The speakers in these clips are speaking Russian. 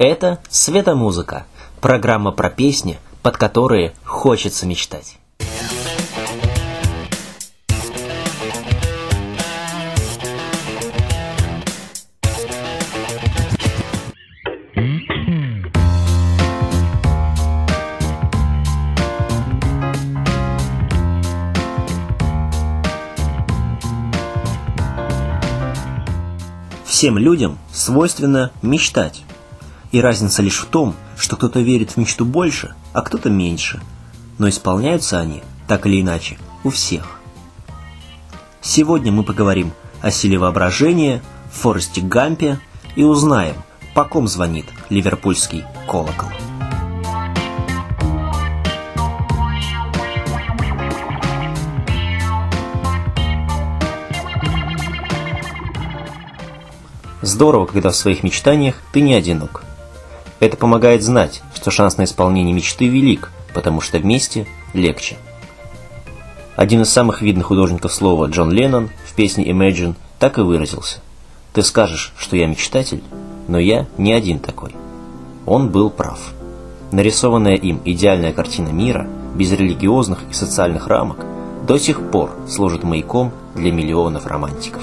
Это «Светомузыка» – программа про песни, под которые хочется мечтать. Всем людям свойственно мечтать. И разница лишь в том, что кто-то верит в мечту больше, а кто-то меньше. Но исполняются они, так или иначе, у всех. Сегодня мы поговорим о силе воображения, Форесте Гампе и узнаем, по ком звонит ливерпульский колокол. Здорово, когда в своих мечтаниях ты не одинок. Это помогает знать, что шанс на исполнение мечты велик, потому что вместе легче. Один из самых видных художников слова Джон Леннон в песне Imagine так и выразился. Ты скажешь, что я мечтатель, но я не один такой. Он был прав. Нарисованная им идеальная картина мира, без религиозных и социальных рамок, до сих пор служит маяком для миллионов романтиков.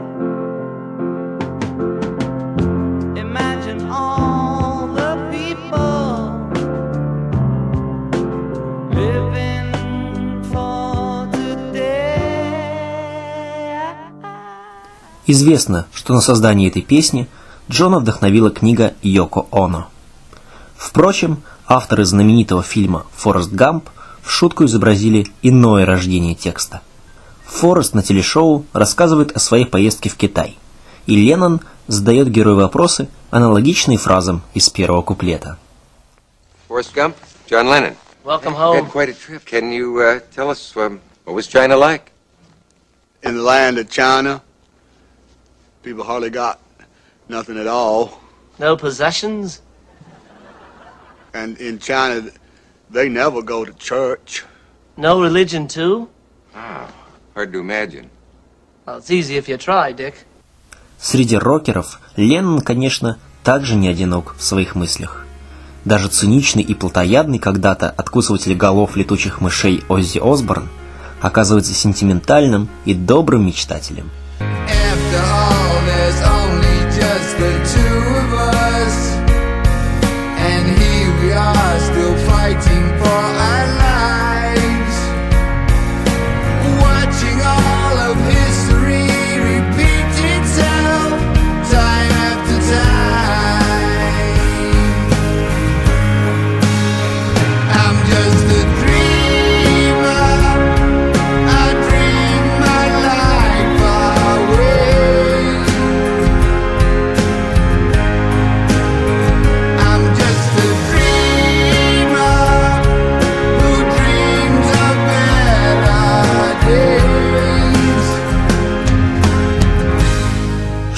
Известно, что на создание этой песни Джона вдохновила книга Йоко Оно. Впрочем, авторы знаменитого фильма «Форест Гамп» в шутку изобразили иное рождение текста. Форест на телешоу рассказывает о своей поездке в Китай, и Леннон задает герою вопросы, аналогичные фразам из первого куплета. Forrest Gump, John Lennon. Welcome home. Had quite a trip. Can you uh, tell us um, what was China like? In the land of China, People hardly got nothing at all. No possessions? And in China, they never go to church. No religion, too? Oh, hard to imagine. Well, it's easy if you try, Dick. Среди рокеров Леннон, конечно, также не одинок в своих мыслях. Даже циничный и плотоядный когда-то откусыватель голов летучих мышей Оззи Осборн оказывается сентиментальным и добрым мечтателем. the two of us, and here we are.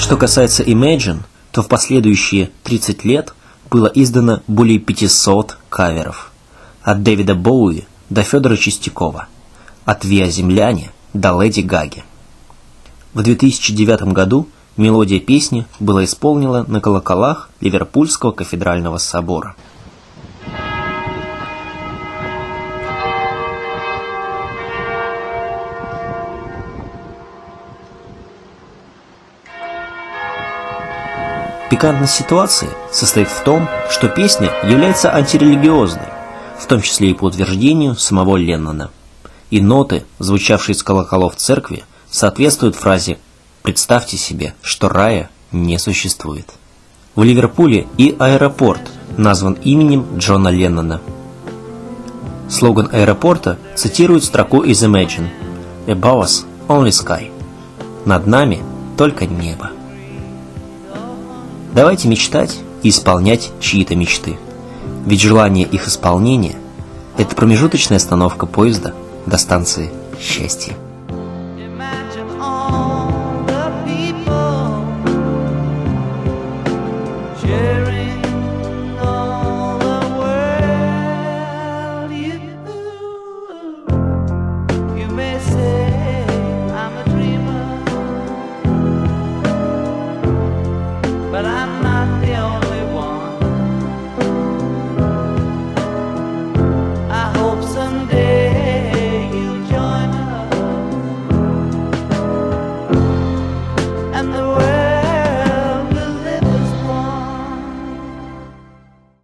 Что касается Imagine, то в последующие 30 лет было издано более 500 каверов. От Дэвида Боуи до Федора Чистякова, от Виа Земляне до Леди Гаги. В 2009 году мелодия песни была исполнена на колоколах Ливерпульского кафедрального собора. Пикантность ситуации состоит в том, что песня является антирелигиозной, в том числе и по утверждению самого Леннона. И ноты, звучавшие из колоколов церкви, соответствуют фразе «Представьте себе, что рая не существует». В Ливерпуле и аэропорт назван именем Джона Леннона. Слоган аэропорта цитирует строку из Imagine «Above us only sky» «Над нами только небо». Давайте мечтать и исполнять чьи-то мечты. Ведь желание их исполнения – это промежуточная остановка поезда до станции счастья.